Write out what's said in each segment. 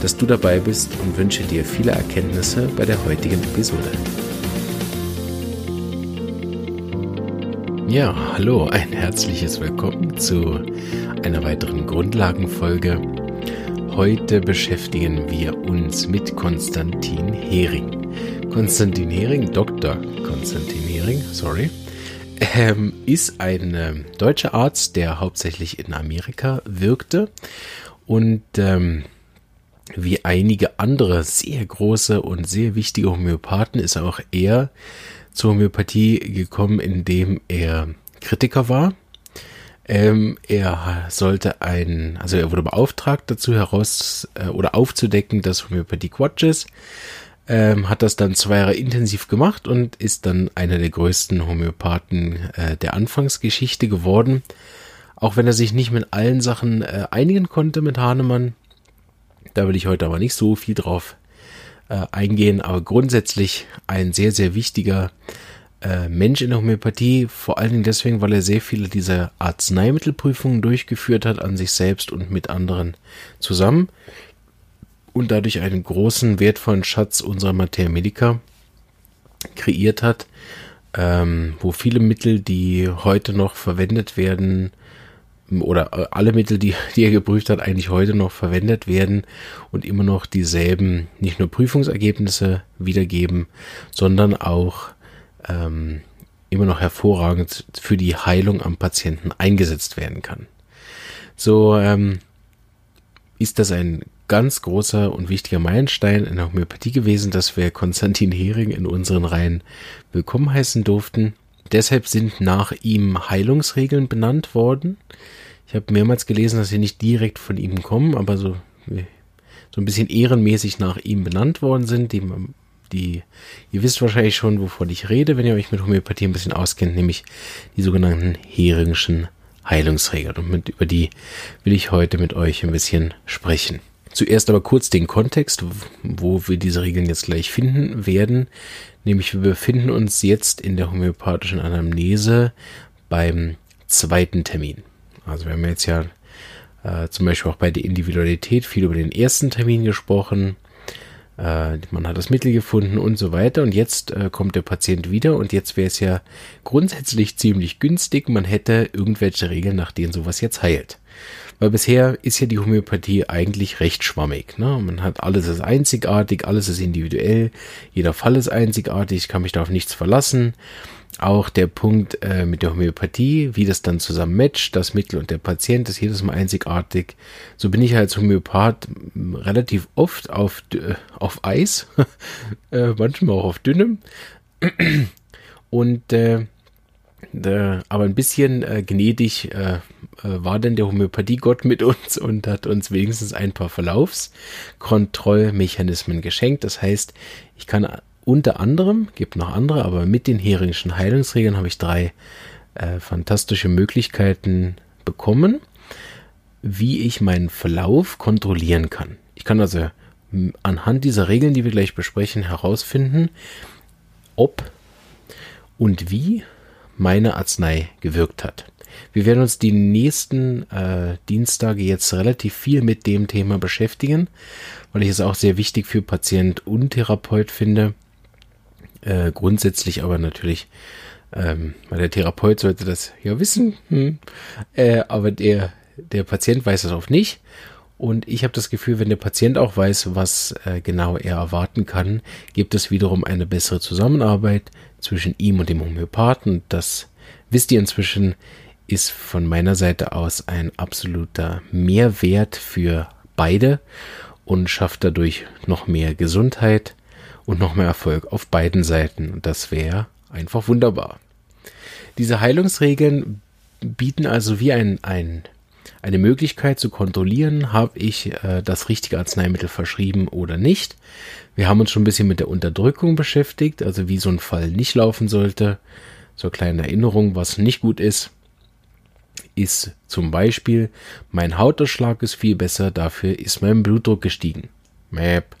dass du dabei bist und wünsche dir viele Erkenntnisse bei der heutigen Episode. Ja, hallo, ein herzliches Willkommen zu einer weiteren Grundlagenfolge. Heute beschäftigen wir uns mit Konstantin Hering. Konstantin Hering, Dr. Konstantin Hering, sorry, ähm, ist ein äh, deutscher Arzt, der hauptsächlich in Amerika wirkte und ähm, wie einige andere sehr große und sehr wichtige Homöopathen ist auch er zur Homöopathie gekommen, indem er Kritiker war. Ähm, er sollte ein, also er wurde beauftragt dazu heraus äh, oder aufzudecken, dass Homöopathie Quatsch ist. Ähm, hat das dann zwei Jahre intensiv gemacht und ist dann einer der größten Homöopathen äh, der Anfangsgeschichte geworden. Auch wenn er sich nicht mit allen Sachen äh, einigen konnte mit Hahnemann, da will ich heute aber nicht so viel drauf äh, eingehen, aber grundsätzlich ein sehr, sehr wichtiger äh, Mensch in der Homöopathie, vor allen Dingen deswegen, weil er sehr viele dieser Arzneimittelprüfungen durchgeführt hat an sich selbst und mit anderen zusammen und dadurch einen großen, wertvollen Schatz unserer Materia Medica kreiert hat, ähm, wo viele Mittel, die heute noch verwendet werden, oder äh, alle Mittel, die, die er geprüft hat, eigentlich heute noch verwendet werden und immer noch dieselben, nicht nur Prüfungsergebnisse wiedergeben, sondern auch ähm, immer noch hervorragend für die Heilung am Patienten eingesetzt werden kann. So ähm, ist das ein ganz großer und wichtiger Meilenstein in der Homöopathie gewesen, dass wir Konstantin Hering in unseren Reihen willkommen heißen durften. Deshalb sind nach ihm Heilungsregeln benannt worden. Ich habe mehrmals gelesen, dass sie nicht direkt von ihm kommen, aber so, so ein bisschen ehrenmäßig nach ihm benannt worden sind. Die, die, ihr wisst wahrscheinlich schon, wovon ich rede, wenn ihr euch mit Homöopathie ein bisschen auskennt, nämlich die sogenannten Heringschen Heilungsregeln. Und mit, über die will ich heute mit euch ein bisschen sprechen. Zuerst aber kurz den Kontext, wo wir diese Regeln jetzt gleich finden werden. Nämlich wir befinden uns jetzt in der homöopathischen Anamnese beim zweiten Termin. Also wir haben jetzt ja äh, zum Beispiel auch bei der Individualität viel über den ersten Termin gesprochen. Äh, man hat das Mittel gefunden und so weiter. Und jetzt äh, kommt der Patient wieder und jetzt wäre es ja grundsätzlich ziemlich günstig. Man hätte irgendwelche Regeln, nach denen sowas jetzt heilt. Weil bisher ist ja die Homöopathie eigentlich recht schwammig. Ne? Man hat alles ist einzigartig, alles ist individuell, jeder Fall ist einzigartig, ich kann mich da auf nichts verlassen. Auch der Punkt äh, mit der Homöopathie, wie das dann zusammen matcht, das Mittel und der Patient ist jedes Mal einzigartig. So bin ich als Homöopath relativ oft auf, äh, auf Eis, äh, manchmal auch auf dünnem. Und äh, aber ein bisschen äh, gnädig war denn der Homöopathiegott mit uns und hat uns wenigstens ein paar Verlaufskontrollmechanismen geschenkt. Das heißt, ich kann unter anderem, gibt noch andere, aber mit den heringischen Heilungsregeln habe ich drei äh, fantastische Möglichkeiten bekommen, wie ich meinen Verlauf kontrollieren kann. Ich kann also anhand dieser Regeln, die wir gleich besprechen, herausfinden, ob und wie meine Arznei gewirkt hat. Wir werden uns die nächsten äh, Dienstage jetzt relativ viel mit dem Thema beschäftigen, weil ich es auch sehr wichtig für Patient und Therapeut finde, äh, grundsätzlich aber natürlich, ähm, weil der Therapeut sollte das ja wissen, hm, äh, aber der, der Patient weiß das oft nicht. Und ich habe das Gefühl, wenn der Patient auch weiß, was äh, genau er erwarten kann, gibt es wiederum eine bessere Zusammenarbeit zwischen ihm und dem Homöopathen. Das wisst ihr inzwischen, ist von meiner Seite aus ein absoluter Mehrwert für beide und schafft dadurch noch mehr Gesundheit und noch mehr Erfolg auf beiden Seiten. Und das wäre einfach wunderbar. Diese Heilungsregeln bieten also wie ein, ein, eine Möglichkeit zu kontrollieren, habe ich äh, das richtige Arzneimittel verschrieben oder nicht. Wir haben uns schon ein bisschen mit der Unterdrückung beschäftigt, also wie so ein Fall nicht laufen sollte. Zur kleinen Erinnerung, was nicht gut ist, ist zum Beispiel, mein Hautausschlag ist viel besser, dafür ist mein Blutdruck gestiegen. Map.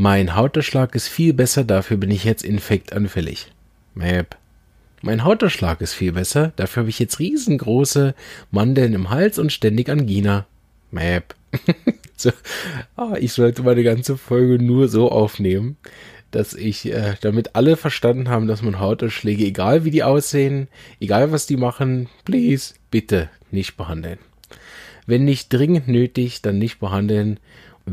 Mein Hautausschlag ist viel besser, dafür bin ich jetzt infektanfällig. Map. Mein Hautausschlag ist viel besser, dafür habe ich jetzt riesengroße Mandeln im Hals und ständig Angina. Map. so, oh, ich sollte meine ganze Folge nur so aufnehmen, dass ich, äh, damit alle verstanden haben, dass man Hautausschläge, egal wie die aussehen, egal was die machen, please, bitte nicht behandeln. Wenn nicht dringend nötig, dann nicht behandeln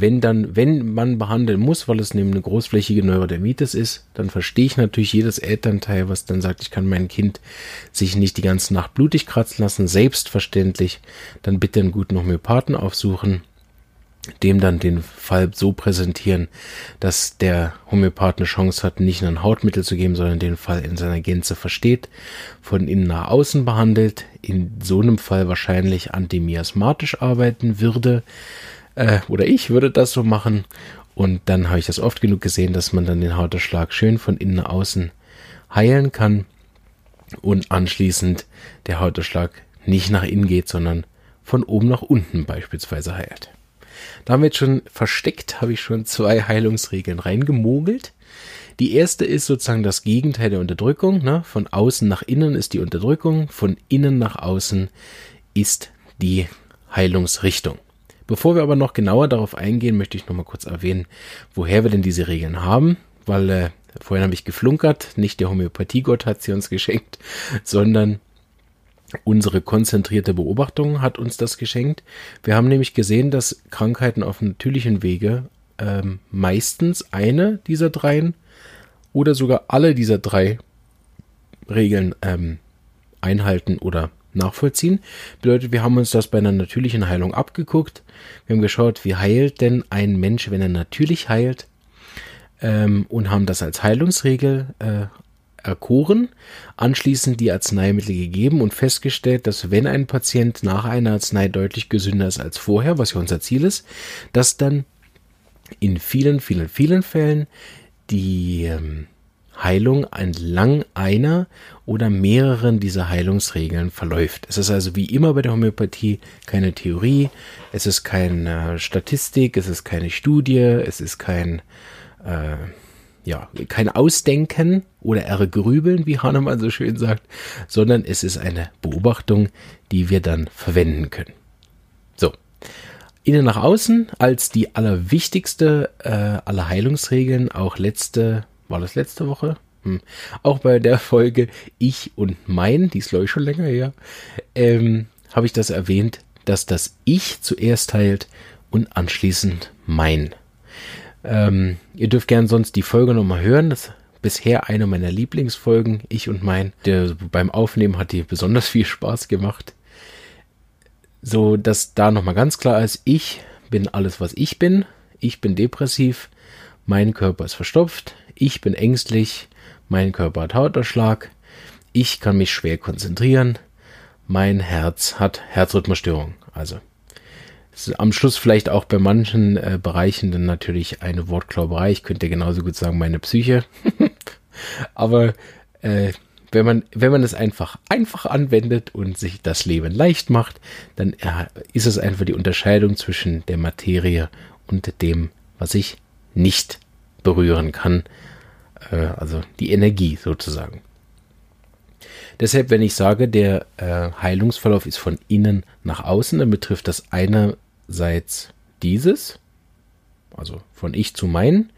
wenn dann, wenn man behandeln muss, weil es nämlich eine großflächige Neurodermitis ist, dann verstehe ich natürlich jedes Elternteil, was dann sagt, ich kann mein Kind sich nicht die ganze Nacht blutig kratzen lassen, selbstverständlich, dann bitte einen guten Homöopathen aufsuchen, dem dann den Fall so präsentieren, dass der Homöopath eine Chance hat, nicht nur ein Hautmittel zu geben, sondern den Fall in seiner Gänze versteht, von innen nach außen behandelt, in so einem Fall wahrscheinlich antimiasmatisch arbeiten würde, äh, oder ich würde das so machen. Und dann habe ich das oft genug gesehen, dass man dann den Hautausschlag schön von innen nach außen heilen kann und anschließend der Hautausschlag nicht nach innen geht, sondern von oben nach unten beispielsweise heilt. Damit schon versteckt habe ich schon zwei Heilungsregeln reingemogelt. Die erste ist sozusagen das Gegenteil der Unterdrückung. Ne? Von außen nach innen ist die Unterdrückung, von innen nach außen ist die Heilungsrichtung. Bevor wir aber noch genauer darauf eingehen, möchte ich noch mal kurz erwähnen, woher wir denn diese Regeln haben, weil äh, vorhin habe ich geflunkert, nicht der Homöopathiegott hat sie uns geschenkt, sondern unsere konzentrierte Beobachtung hat uns das geschenkt. Wir haben nämlich gesehen, dass Krankheiten auf natürlichen Wege ähm, meistens eine dieser dreien oder sogar alle dieser drei Regeln ähm, einhalten oder nachvollziehen. Bedeutet, wir haben uns das bei einer natürlichen Heilung abgeguckt. Wir haben geschaut, wie heilt denn ein Mensch, wenn er natürlich heilt, ähm, und haben das als Heilungsregel äh, erkoren, anschließend die Arzneimittel gegeben und festgestellt, dass wenn ein Patient nach einer Arznei deutlich gesünder ist als vorher, was ja unser Ziel ist, dass dann in vielen, vielen, vielen Fällen die ähm, Heilung entlang einer oder mehreren dieser Heilungsregeln verläuft. Es ist also wie immer bei der Homöopathie keine Theorie, es ist keine Statistik, es ist keine Studie, es ist kein, äh, ja, kein Ausdenken oder Ergrübeln, wie Hahnemann so schön sagt, sondern es ist eine Beobachtung, die wir dann verwenden können. So. Innen nach außen als die allerwichtigste äh, aller Heilungsregeln, auch letzte war das letzte Woche? Hm. Auch bei der Folge Ich und Mein, die ist glaube ich schon länger her, ähm, habe ich das erwähnt, dass das Ich zuerst heilt und anschließend Mein. Ähm, ihr dürft gern sonst die Folge nochmal hören. Das ist bisher eine meiner Lieblingsfolgen, Ich und Mein. Der, beim Aufnehmen hat die besonders viel Spaß gemacht. So, dass da nochmal ganz klar ist, ich bin alles, was ich bin. Ich bin depressiv. Mein Körper ist verstopft ich bin ängstlich, mein Körper hat Hautausschlag, ich kann mich schwer konzentrieren, mein Herz hat Herzrhythmusstörung. Also am Schluss vielleicht auch bei manchen äh, Bereichen dann natürlich eine Wortklauberei. Ich könnte genauso gut sagen, meine Psyche. Aber äh, wenn man, wenn man es einfach einfach anwendet und sich das Leben leicht macht, dann äh, ist es einfach die Unterscheidung zwischen der Materie und dem, was ich nicht berühren kann. Äh, also die Energie sozusagen. Deshalb, wenn ich sage, der äh, Heilungsverlauf ist von innen nach außen, dann betrifft das einerseits dieses, also von ich zu mein.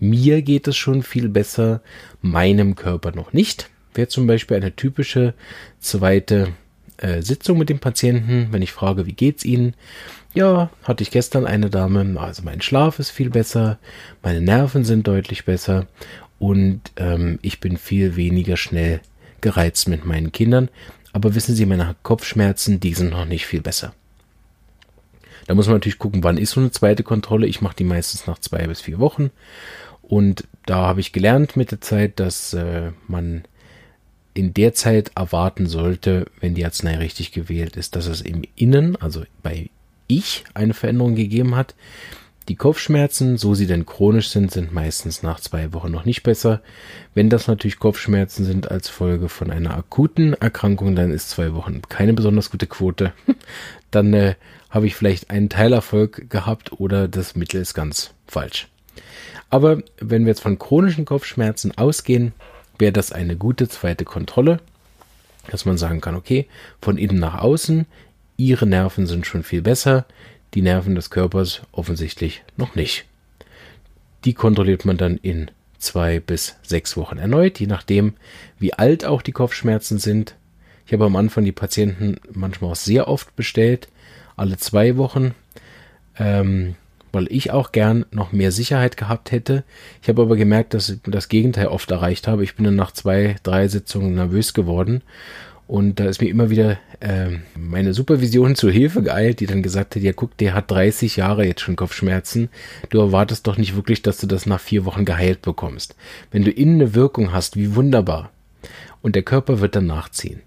Mir geht es schon viel besser, meinem Körper noch nicht. Wäre zum Beispiel eine typische zweite äh, Sitzung mit dem Patienten, wenn ich frage, wie geht's Ihnen? Ja, hatte ich gestern eine Dame, also mein Schlaf ist viel besser, meine Nerven sind deutlich besser und ähm, ich bin viel weniger schnell gereizt mit meinen Kindern. Aber wissen Sie, meine Kopfschmerzen, die sind noch nicht viel besser. Da muss man natürlich gucken, wann ist so eine zweite Kontrolle. Ich mache die meistens nach zwei bis vier Wochen. Und da habe ich gelernt mit der Zeit, dass äh, man in der Zeit erwarten sollte, wenn die Arznei richtig gewählt ist, dass es im Innen, also bei ich, eine Veränderung gegeben hat. Die Kopfschmerzen, so sie denn chronisch sind, sind meistens nach zwei Wochen noch nicht besser. Wenn das natürlich Kopfschmerzen sind als Folge von einer akuten Erkrankung, dann ist zwei Wochen keine besonders gute Quote. dann äh, habe ich vielleicht einen Teilerfolg gehabt oder das Mittel ist ganz falsch. Aber wenn wir jetzt von chronischen Kopfschmerzen ausgehen, wäre das eine gute zweite Kontrolle, dass man sagen kann, okay, von innen nach außen, ihre Nerven sind schon viel besser, die Nerven des Körpers offensichtlich noch nicht. Die kontrolliert man dann in zwei bis sechs Wochen erneut, je nachdem, wie alt auch die Kopfschmerzen sind. Ich habe am Anfang die Patienten manchmal auch sehr oft bestellt, alle zwei Wochen. Ähm, weil ich auch gern noch mehr Sicherheit gehabt hätte. Ich habe aber gemerkt, dass ich das Gegenteil oft erreicht habe. Ich bin dann nach zwei, drei Sitzungen nervös geworden. Und da ist mir immer wieder äh, meine Supervision zur Hilfe geeilt, die dann gesagt hat, ja guck, der hat 30 Jahre jetzt schon Kopfschmerzen. Du erwartest doch nicht wirklich, dass du das nach vier Wochen geheilt bekommst. Wenn du innen eine Wirkung hast, wie wunderbar. Und der Körper wird dann nachziehen.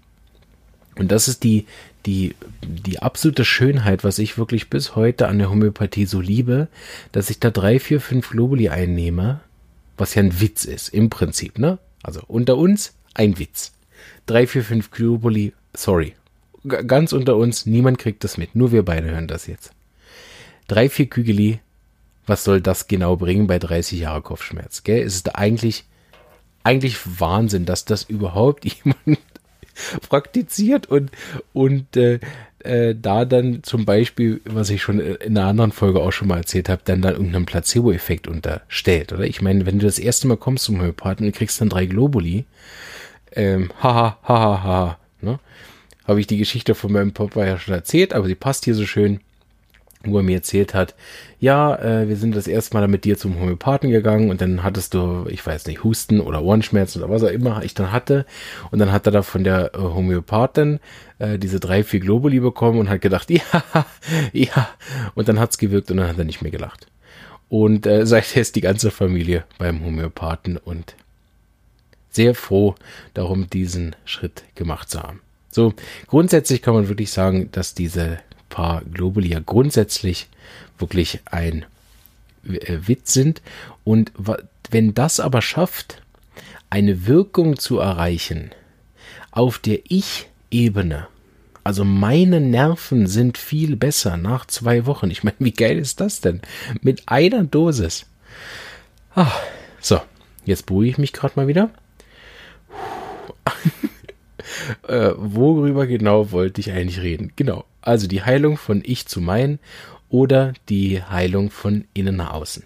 Und das ist die, die, die absolute Schönheit, was ich wirklich bis heute an der Homöopathie so liebe, dass ich da drei, vier, fünf Globuli einnehme, was ja ein Witz ist, im Prinzip, ne? Also unter uns ein Witz. Drei, vier, fünf Globuli, sorry. Ganz unter uns, niemand kriegt das mit, nur wir beide hören das jetzt. Drei, vier Kügeli, was soll das genau bringen bei 30 Jahre Kopfschmerz, gell? Es ist eigentlich, eigentlich Wahnsinn, dass das überhaupt jemand praktiziert und, und äh, äh, da dann zum Beispiel, was ich schon in einer anderen Folge auch schon mal erzählt habe, dann dann irgendeinen Placebo-Effekt unterstellt, oder? Ich meine, wenn du das erste Mal kommst zum Homöopathen und kriegst dann drei Globuli, ähm, haha, haha, haha, ne? Habe ich die Geschichte von meinem Papa ja schon erzählt, aber sie passt hier so schön wo er mir erzählt hat, ja, äh, wir sind das erste Mal mit dir zum Homöopathen gegangen und dann hattest du, ich weiß nicht, Husten oder Ohrenschmerzen oder was auch immer ich dann hatte. Und dann hat er da von der äh, Homöopathin äh, diese drei, vier Globuli bekommen und hat gedacht, ja, ja. Und dann hat's gewirkt und dann hat er nicht mehr gelacht. Und äh, seither ist die ganze Familie beim Homöopathen und sehr froh darum, diesen Schritt gemacht zu haben. So, grundsätzlich kann man wirklich sagen, dass diese paar Globuli ja grundsätzlich wirklich ein äh, Witz sind. Und wenn das aber schafft, eine Wirkung zu erreichen auf der Ich-Ebene, also meine Nerven sind viel besser nach zwei Wochen. Ich meine, wie geil ist das denn? Mit einer Dosis. Ach, so, jetzt beruhige ich mich gerade mal wieder. äh, worüber genau wollte ich eigentlich reden? Genau. Also die Heilung von Ich zu Mein oder die Heilung von innen nach außen.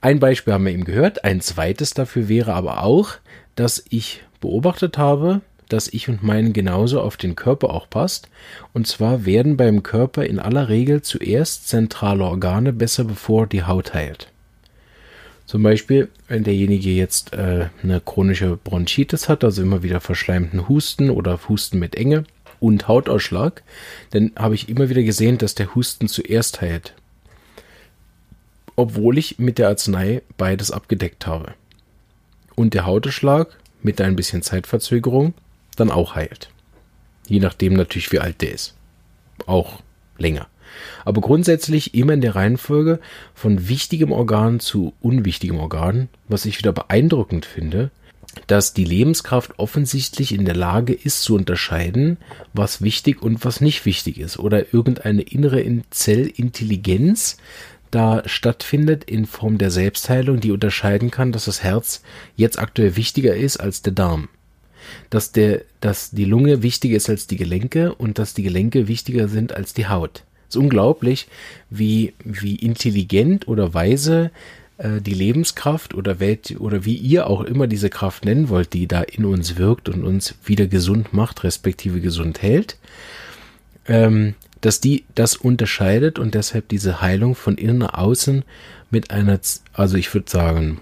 Ein Beispiel haben wir eben gehört. Ein zweites dafür wäre aber auch, dass ich beobachtet habe, dass ich und mein genauso auf den Körper auch passt. Und zwar werden beim Körper in aller Regel zuerst zentrale Organe besser, bevor die Haut heilt. Zum Beispiel, wenn derjenige jetzt äh, eine chronische Bronchitis hat, also immer wieder verschleimten Husten oder Husten mit Enge, und Hautausschlag, dann habe ich immer wieder gesehen, dass der Husten zuerst heilt. Obwohl ich mit der Arznei beides abgedeckt habe. Und der Hautausschlag mit ein bisschen Zeitverzögerung dann auch heilt. Je nachdem natürlich, wie alt der ist. Auch länger. Aber grundsätzlich immer in der Reihenfolge von wichtigem Organ zu unwichtigem Organ, was ich wieder beeindruckend finde, dass die Lebenskraft offensichtlich in der Lage ist zu unterscheiden, was wichtig und was nicht wichtig ist oder irgendeine innere Zellintelligenz da stattfindet in Form der Selbstheilung, die unterscheiden kann, dass das Herz jetzt aktuell wichtiger ist als der Darm. Dass, der, dass die Lunge wichtiger ist als die Gelenke und dass die Gelenke wichtiger sind als die Haut. Ist unglaublich, wie, wie intelligent oder weise äh, die Lebenskraft oder Welt oder wie ihr auch immer diese Kraft nennen wollt, die da in uns wirkt und uns wieder gesund macht, respektive gesund hält, ähm, dass die das unterscheidet und deshalb diese Heilung von innen nach außen mit einer, also ich würde sagen,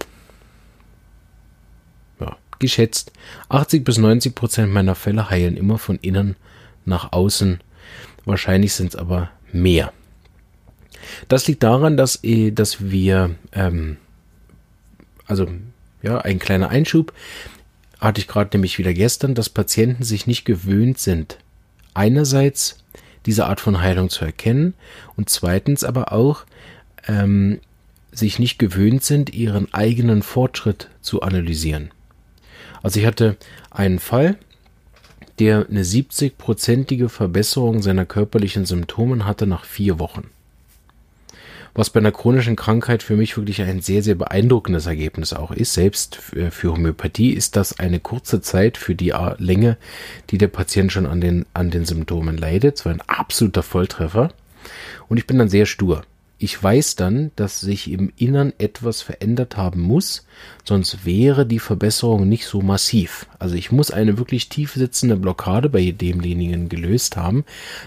ja, geschätzt, 80 bis 90 Prozent meiner Fälle heilen immer von innen nach außen. Wahrscheinlich sind es aber mehr. Das liegt daran, dass, eh, dass wir, ähm, also ja, ein kleiner Einschub. hatte ich gerade nämlich wieder gestern, dass Patienten sich nicht gewöhnt sind, einerseits diese Art von Heilung zu erkennen und zweitens aber auch ähm, sich nicht gewöhnt sind, ihren eigenen Fortschritt zu analysieren. Also ich hatte einen Fall, der eine 70-prozentige Verbesserung seiner körperlichen Symptomen hatte nach vier Wochen was bei einer chronischen Krankheit für mich wirklich ein sehr, sehr beeindruckendes Ergebnis auch ist. Selbst für Homöopathie ist das eine kurze Zeit für die Länge, die der Patient schon an den, an den Symptomen leidet. So ein absoluter Volltreffer. Und ich bin dann sehr stur. Ich weiß dann, dass sich im Innern etwas verändert haben muss, sonst wäre die Verbesserung nicht so massiv. Also ich muss eine wirklich tief sitzende Blockade bei demjenigen gelöst haben,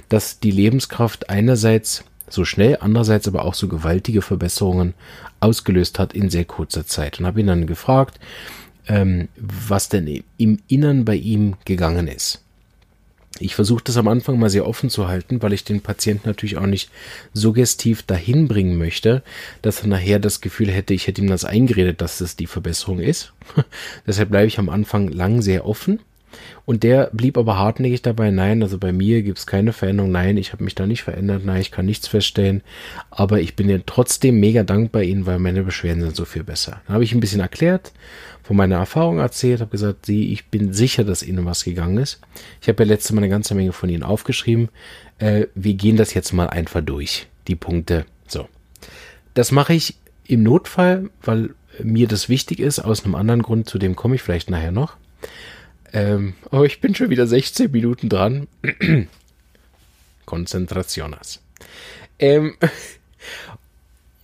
dass die Lebenskraft einerseits so schnell, andererseits aber auch so gewaltige Verbesserungen ausgelöst hat in sehr kurzer Zeit. Und habe ihn dann gefragt, ähm, was denn im Innern bei ihm gegangen ist. Ich versuche das am Anfang mal sehr offen zu halten, weil ich den Patienten natürlich auch nicht suggestiv dahin bringen möchte, dass er nachher das Gefühl hätte, ich hätte ihm das eingeredet, dass das die Verbesserung ist. Deshalb bleibe ich am Anfang lang sehr offen und der blieb aber hartnäckig dabei, nein, also bei mir gibt es keine Veränderung, nein, ich habe mich da nicht verändert, nein, ich kann nichts feststellen, aber ich bin ja trotzdem mega dankbar Ihnen, weil meine Beschwerden sind so viel besser. Dann habe ich ein bisschen erklärt, von meiner Erfahrung erzählt, habe gesagt, Sie, ich bin sicher, dass Ihnen was gegangen ist. Ich habe ja letzte Mal eine ganze Menge von Ihnen aufgeschrieben. Äh, wir gehen das jetzt mal einfach durch, die Punkte. So. Das mache ich im Notfall, weil mir das wichtig ist, aus einem anderen Grund, zu dem komme ich vielleicht nachher noch. Ähm, oh, ich bin schon wieder 16 Minuten dran. Konzentrationas. Ähm, und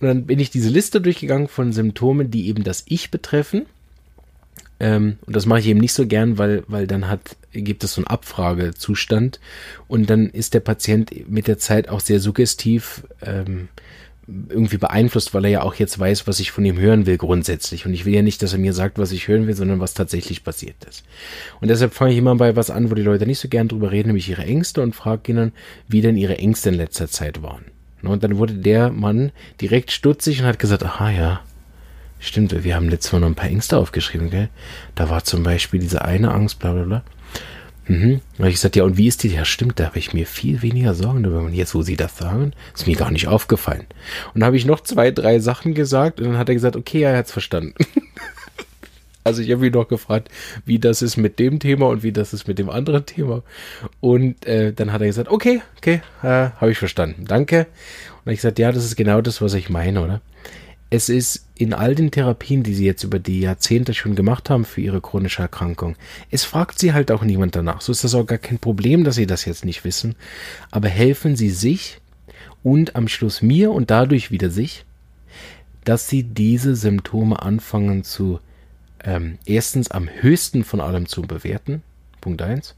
dann bin ich diese Liste durchgegangen von Symptomen, die eben das Ich betreffen. Ähm, und das mache ich eben nicht so gern, weil, weil dann hat, gibt es so einen Abfragezustand und dann ist der Patient mit der Zeit auch sehr suggestiv ähm, irgendwie beeinflusst, weil er ja auch jetzt weiß, was ich von ihm hören will grundsätzlich. Und ich will ja nicht, dass er mir sagt, was ich hören will, sondern was tatsächlich passiert ist. Und deshalb fange ich immer bei was an, wo die Leute nicht so gern drüber reden, nämlich ihre Ängste und frage ihnen, wie denn ihre Ängste in letzter Zeit waren. Und dann wurde der Mann direkt stutzig und hat gesagt, aha ja, stimmt, wir haben letztes Mal noch ein paar Ängste aufgeschrieben, gell? Da war zum Beispiel diese eine Angst, bla bla bla. Mhm. Da ich gesagt, ja, und wie ist die? Ja, stimmt, da habe ich mir viel weniger Sorgen darüber. Und jetzt, wo Sie das sagen, ist mir gar nicht aufgefallen. Und da habe ich noch zwei, drei Sachen gesagt und dann hat er gesagt, okay, ja, er hat's verstanden. also ich habe ihn noch gefragt, wie das ist mit dem Thema und wie das ist mit dem anderen Thema. Und äh, dann hat er gesagt, okay, okay, äh, habe ich verstanden. Danke. Und ich gesagt, ja, das ist genau das, was ich meine, oder? Es ist in all den Therapien, die sie jetzt über die Jahrzehnte schon gemacht haben für ihre chronische Erkrankung, es fragt sie halt auch niemand danach. So ist das auch gar kein Problem, dass sie das jetzt nicht wissen. Aber helfen sie sich und am Schluss mir und dadurch wieder sich, dass sie diese Symptome anfangen zu ähm, erstens am höchsten von allem zu bewerten. Punkt eins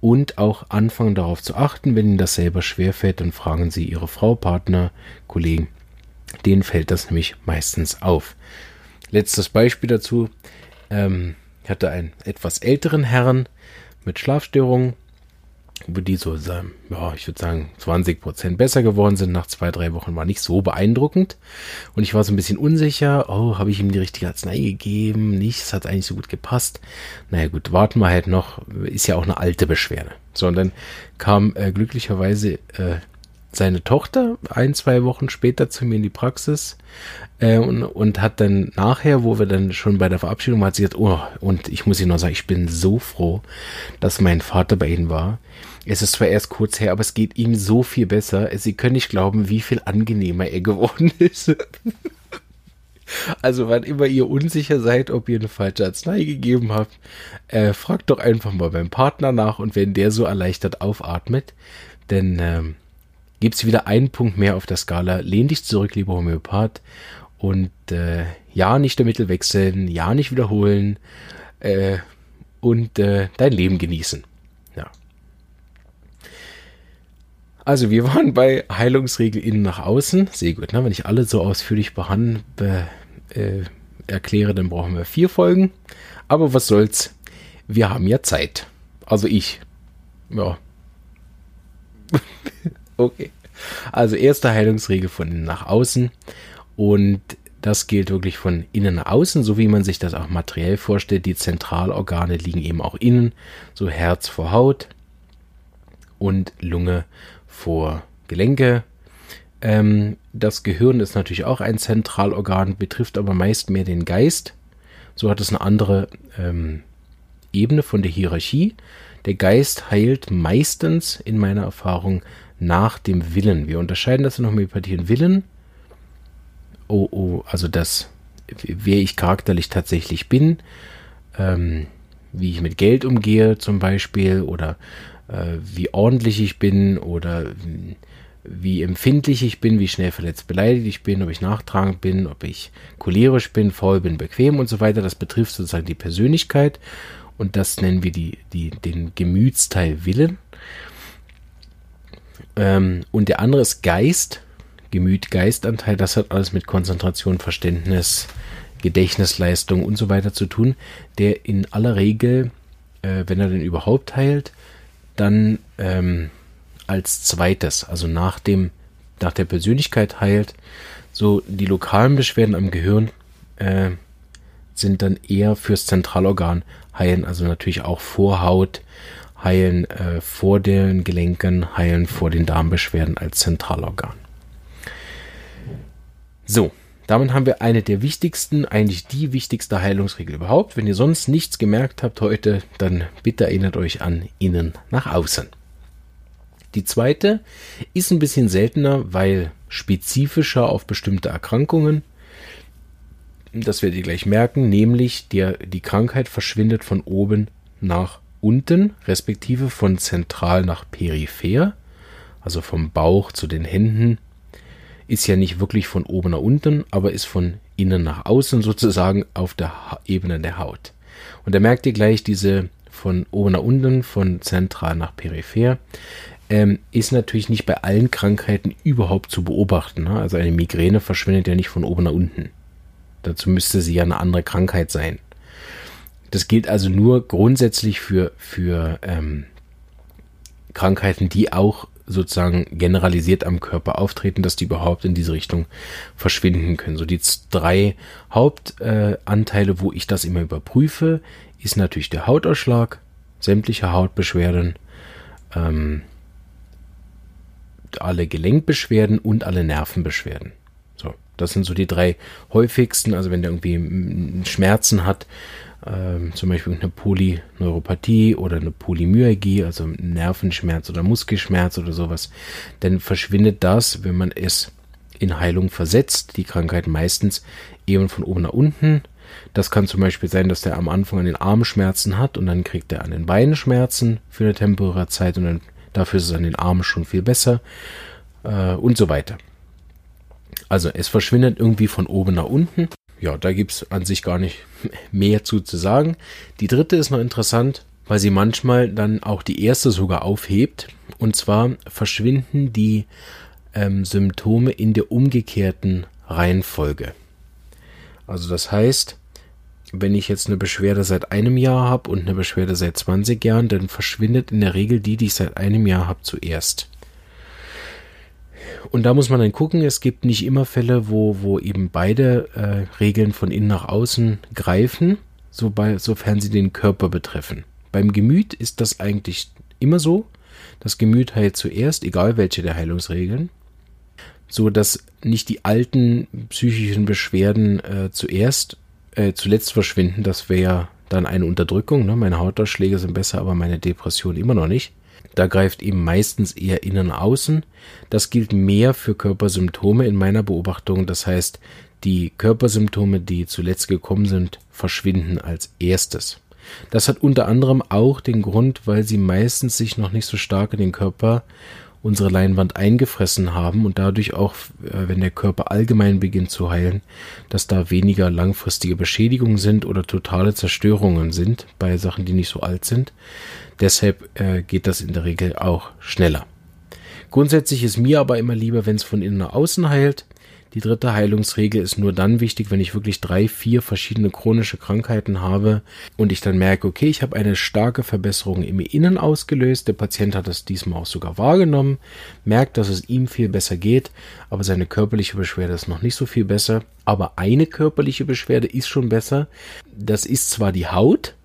Und auch anfangen darauf zu achten, wenn ihnen das selber schwerfällt, dann fragen sie ihre Frau, Partner, Kollegen, denen fällt das nämlich meistens auf. Letztes Beispiel dazu. Ähm, ich hatte einen etwas älteren Herrn mit Schlafstörungen, wo die so, ja, ich würde sagen, 20 Prozent besser geworden sind. Nach zwei, drei Wochen war nicht so beeindruckend. Und ich war so ein bisschen unsicher. Oh, habe ich ihm die richtige Arznei gegeben? Nicht, es hat eigentlich so gut gepasst. Naja, gut, warten wir halt noch. Ist ja auch eine alte Beschwerde. So, und dann kam äh, glücklicherweise äh, seine Tochter ein, zwei Wochen später zu mir in die Praxis äh, und, und hat dann nachher, wo wir dann schon bei der Verabschiedung waren, hat sie gesagt, oh, und ich muss Ihnen noch sagen, ich bin so froh, dass mein Vater bei Ihnen war. Es ist zwar erst kurz her, aber es geht ihm so viel besser. Sie können nicht glauben, wie viel angenehmer er geworden ist. Also, wann immer ihr unsicher seid, ob ihr eine falsche Arznei gegeben habt, äh, fragt doch einfach mal beim Partner nach und wenn der so erleichtert aufatmet, denn ähm, gibt es wieder einen Punkt mehr auf der Skala. Lehn dich zurück, lieber Homöopath. Und äh, ja, nicht der Mittel wechseln, ja, nicht wiederholen äh, und äh, dein Leben genießen. Ja. Also wir waren bei Heilungsregel innen nach außen. Sehr gut, ne? wenn ich alle so ausführlich behandeln, be, äh, erkläre, dann brauchen wir vier Folgen. Aber was soll's, wir haben ja Zeit. Also ich. Ja. Okay. Also erste Heilungsregel von innen nach außen. Und Das gilt wirklich von innen nach außen, so wie man sich das auch materiell vorstellt. Die Zentralorgane liegen eben auch innen, so Herz vor Haut und Lunge vor Gelenke. Ähm, das Gehirn ist natürlich auch ein Zentralorgan, betrifft aber meist mehr den Geist. So hat es eine andere ähm, Ebene von der Hierarchie. Der Geist heilt meistens in meiner Erfahrung nach dem Willen. Wir unterscheiden das in Homöopathie Willen. Oh, oh, also das, wer ich charakterlich tatsächlich bin, ähm, wie ich mit Geld umgehe zum Beispiel oder äh, wie ordentlich ich bin oder wie empfindlich ich bin, wie schnell verletzt beleidigt ich bin, ob ich nachtragend bin, ob ich cholerisch bin, faul bin, bequem und so weiter. Das betrifft sozusagen die Persönlichkeit und das nennen wir die, die, den Gemütsteil Willen. Ähm, und der andere ist Geist, Gemüt, Geistanteil. Das hat alles mit Konzentration, Verständnis, Gedächtnisleistung und so weiter zu tun, der in aller Regel, äh, wenn er denn überhaupt heilt, dann ähm, als zweites, also nach dem, nach der Persönlichkeit heilt, so die lokalen Beschwerden am Gehirn äh, sind dann eher fürs Zentralorgan heilen, also natürlich auch vor Haut, heilen äh, vor den Gelenken, heilen vor den Darmbeschwerden als Zentralorgan. So, damit haben wir eine der wichtigsten, eigentlich die wichtigste Heilungsregel überhaupt. Wenn ihr sonst nichts gemerkt habt heute, dann bitte erinnert euch an innen nach außen. Die zweite ist ein bisschen seltener, weil spezifischer auf bestimmte Erkrankungen. Das werdet ihr gleich merken, nämlich der, die Krankheit verschwindet von oben nach unten, respektive von zentral nach peripher, also vom Bauch zu den Händen, ist ja nicht wirklich von oben nach unten, aber ist von innen nach außen sozusagen auf der Ebene der Haut. Und da merkt ihr gleich diese von oben nach unten, von zentral nach peripher, ähm, ist natürlich nicht bei allen Krankheiten überhaupt zu beobachten. Ne? Also eine Migräne verschwindet ja nicht von oben nach unten. Dazu müsste sie ja eine andere Krankheit sein. Das gilt also nur grundsätzlich für, für ähm, Krankheiten, die auch sozusagen generalisiert am Körper auftreten, dass die überhaupt in diese Richtung verschwinden können. So die drei Hauptanteile, äh, wo ich das immer überprüfe, ist natürlich der Hautausschlag, sämtliche Hautbeschwerden, ähm, alle Gelenkbeschwerden und alle Nervenbeschwerden. So, das sind so die drei häufigsten. Also wenn der irgendwie Schmerzen hat, ähm, zum Beispiel eine Polyneuropathie oder eine Polymyalgie, also Nervenschmerz oder Muskelschmerz oder sowas, dann verschwindet das, wenn man es in Heilung versetzt, die Krankheit meistens eben von oben nach unten. Das kann zum Beispiel sein, dass der am Anfang an den Armen Schmerzen hat und dann kriegt er an den Beinen Schmerzen für eine temporäre Zeit und dann dafür ist es an den Armen schon viel besser äh, und so weiter. Also es verschwindet irgendwie von oben nach unten ja, da gibt es an sich gar nicht mehr zu, zu sagen. Die dritte ist noch interessant, weil sie manchmal dann auch die erste sogar aufhebt. Und zwar verschwinden die ähm, Symptome in der umgekehrten Reihenfolge. Also das heißt, wenn ich jetzt eine Beschwerde seit einem Jahr habe und eine Beschwerde seit 20 Jahren, dann verschwindet in der Regel die, die ich seit einem Jahr habe, zuerst. Und da muss man dann gucken, es gibt nicht immer Fälle, wo, wo eben beide äh, Regeln von innen nach außen greifen, so bei, sofern sie den Körper betreffen. Beim Gemüt ist das eigentlich immer so. Das Gemüt heilt zuerst, egal welche der Heilungsregeln, so dass nicht die alten psychischen Beschwerden äh, zuerst, äh, zuletzt verschwinden. Das wäre dann eine Unterdrückung. Ne? Meine Hautausschläge sind besser, aber meine Depression immer noch nicht. Da greift eben meistens eher innen außen. Das gilt mehr für Körpersymptome in meiner Beobachtung. Das heißt, die Körpersymptome, die zuletzt gekommen sind, verschwinden als erstes. Das hat unter anderem auch den Grund, weil sie meistens sich noch nicht so stark in den Körper unsere Leinwand eingefressen haben und dadurch auch, äh, wenn der Körper allgemein beginnt zu heilen, dass da weniger langfristige Beschädigungen sind oder totale Zerstörungen sind bei Sachen, die nicht so alt sind. Deshalb äh, geht das in der Regel auch schneller. Grundsätzlich ist mir aber immer lieber, wenn es von innen nach außen heilt. Die dritte Heilungsregel ist nur dann wichtig, wenn ich wirklich drei, vier verschiedene chronische Krankheiten habe und ich dann merke, okay, ich habe eine starke Verbesserung im Innen ausgelöst. Der Patient hat das diesmal auch sogar wahrgenommen, merkt, dass es ihm viel besser geht, aber seine körperliche Beschwerde ist noch nicht so viel besser. Aber eine körperliche Beschwerde ist schon besser. Das ist zwar die Haut,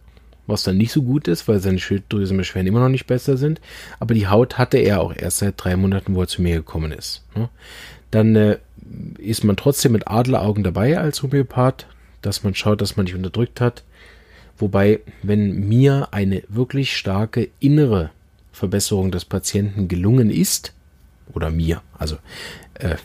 was dann nicht so gut ist, weil seine Schilddrüsenbeschwerden immer noch nicht besser sind. Aber die Haut hatte er auch erst seit drei Monaten, wo er zu mir gekommen ist. Ne? Dann äh, ist man trotzdem mit Adleraugen dabei als Homöopath, dass man schaut, dass man nicht unterdrückt hat. Wobei, wenn mir eine wirklich starke innere Verbesserung des Patienten gelungen ist, oder mir, also äh,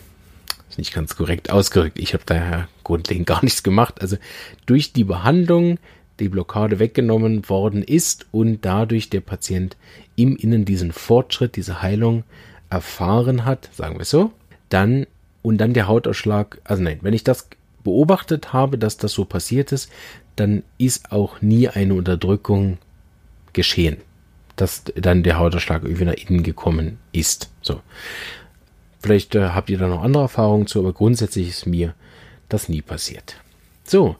ist nicht ganz korrekt ausgerückt, ich habe daher grundlegend gar nichts gemacht, also durch die Behandlung die Blockade weggenommen worden ist und dadurch der Patient im Innen diesen Fortschritt, diese Heilung erfahren hat, sagen wir so, dann und dann der Hautausschlag, also nein, wenn ich das beobachtet habe, dass das so passiert ist, dann ist auch nie eine Unterdrückung geschehen, dass dann der Hautausschlag irgendwie nach innen gekommen ist. So. Vielleicht äh, habt ihr da noch andere Erfahrungen zu, aber grundsätzlich ist mir das nie passiert. So,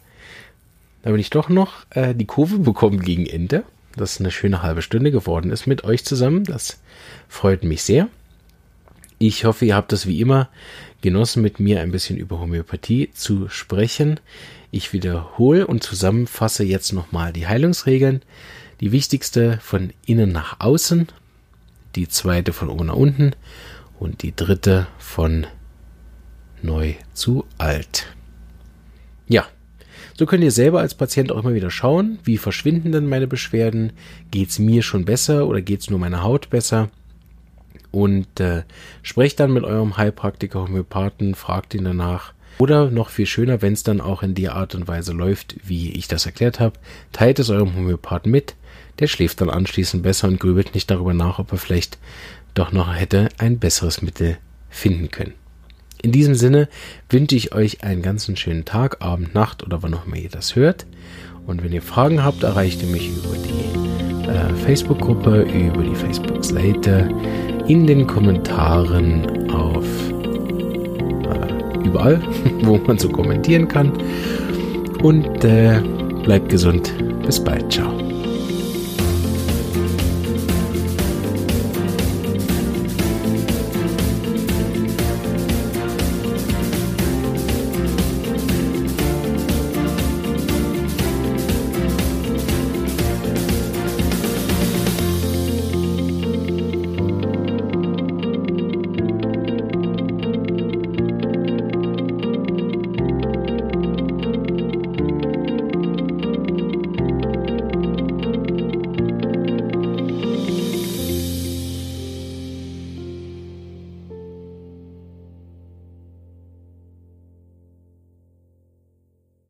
da bin ich doch noch äh, die Kurve bekommen gegen Ende, dass eine schöne halbe Stunde geworden ist mit euch zusammen. Das freut mich sehr. Ich hoffe, ihr habt es wie immer genossen, mit mir ein bisschen über Homöopathie zu sprechen. Ich wiederhole und zusammenfasse jetzt nochmal die Heilungsregeln. Die wichtigste von innen nach außen, die zweite von oben nach unten und die dritte von neu zu alt. Ja, so könnt ihr selber als Patient auch immer wieder schauen, wie verschwinden denn meine Beschwerden? Geht es mir schon besser oder geht es nur meiner Haut besser? Und äh, sprecht dann mit eurem Heilpraktiker, Homöopathen, fragt ihn danach. Oder noch viel schöner, wenn es dann auch in der Art und Weise läuft, wie ich das erklärt habe, teilt es eurem Homöopathen mit. Der schläft dann anschließend besser und grübelt nicht darüber nach, ob er vielleicht doch noch hätte ein besseres Mittel finden können. In diesem Sinne wünsche ich euch einen ganz schönen Tag, Abend, Nacht oder wann auch immer ihr das hört. Und wenn ihr Fragen habt, erreicht ihr mich über die äh, Facebook-Gruppe, über die Facebook-Seite, in den Kommentaren auf äh, überall, wo man so kommentieren kann. Und äh, bleibt gesund. Bis bald. Ciao.